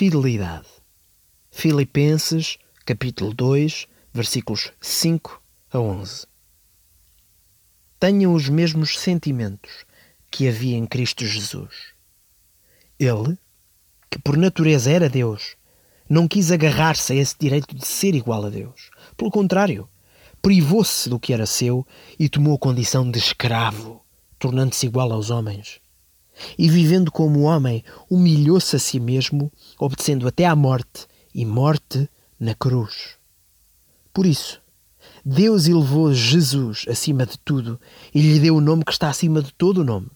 fidelidade. Filipenses, capítulo 2, versículos 5 a 11. Tenham os mesmos sentimentos que havia em Cristo Jesus. Ele, que por natureza era Deus, não quis agarrar-se a esse direito de ser igual a Deus. Pelo contrário, privou-se do que era seu e tomou a condição de escravo, tornando-se igual aos homens. E vivendo como homem, humilhou-se a si mesmo, obedecendo até à morte e morte na cruz. Por isso, Deus elevou Jesus acima de tudo e lhe deu o nome que está acima de todo o nome,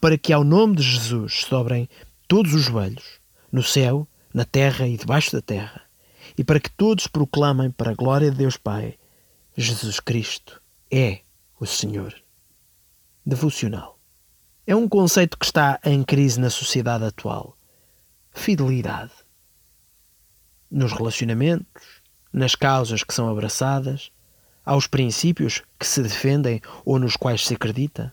para que ao nome de Jesus sobrem todos os joelhos, no céu, na terra e debaixo da terra, e para que todos proclamem para a glória de Deus Pai, Jesus Cristo é o Senhor. Devocional. É um conceito que está em crise na sociedade atual. Fidelidade. Nos relacionamentos, nas causas que são abraçadas, aos princípios que se defendem ou nos quais se acredita?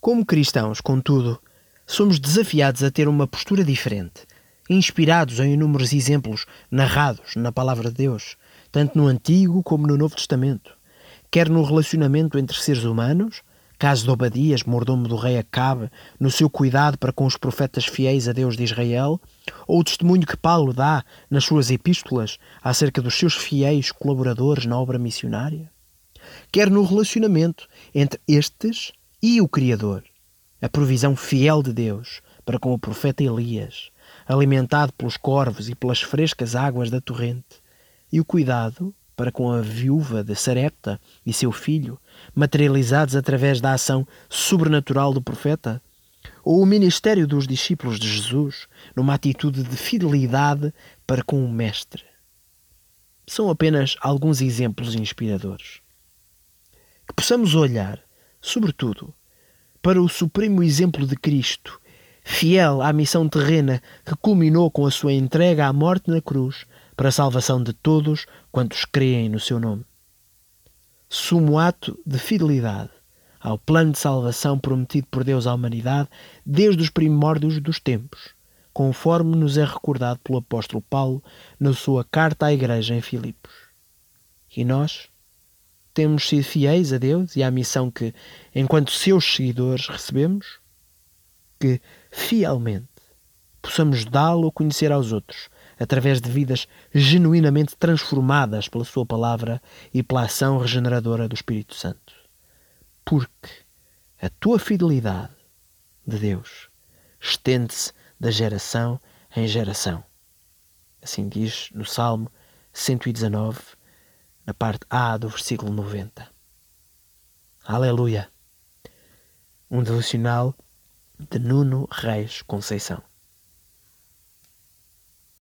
Como cristãos, contudo, somos desafiados a ter uma postura diferente, inspirados em inúmeros exemplos narrados na Palavra de Deus, tanto no Antigo como no Novo Testamento, quer no relacionamento entre seres humanos, caso de Obadias, mordomo do rei Acabe, no seu cuidado para com os profetas fiéis a Deus de Israel, ou o testemunho que Paulo dá nas suas epístolas acerca dos seus fiéis colaboradores na obra missionária, quer no relacionamento entre estes e o Criador, a provisão fiel de Deus para com o profeta Elias, alimentado pelos corvos e pelas frescas águas da torrente, e o cuidado para com a viúva de Sarepta e seu filho, materializados através da ação sobrenatural do profeta, ou o ministério dos discípulos de Jesus numa atitude de fidelidade para com o Mestre. São apenas alguns exemplos inspiradores. Que possamos olhar, sobretudo, para o supremo exemplo de Cristo, fiel à missão terrena que culminou com a sua entrega à morte na cruz para a salvação de todos quantos creem no seu nome. Sumo ato de fidelidade ao plano de salvação prometido por Deus à humanidade desde os primórdios dos tempos, conforme nos é recordado pelo apóstolo Paulo na sua carta à igreja em Filipos. E nós temos sido fiéis a Deus e à missão que, enquanto seus seguidores, recebemos? Que, fielmente, possamos dá-lo a conhecer aos outros, através de vidas genuinamente transformadas pela Sua palavra e pela ação regeneradora do Espírito Santo. Porque a tua fidelidade de Deus estende-se da geração em geração. Assim diz no Salmo 119, na parte A do versículo 90. Aleluia! Um devocional de Nuno Reis Conceição.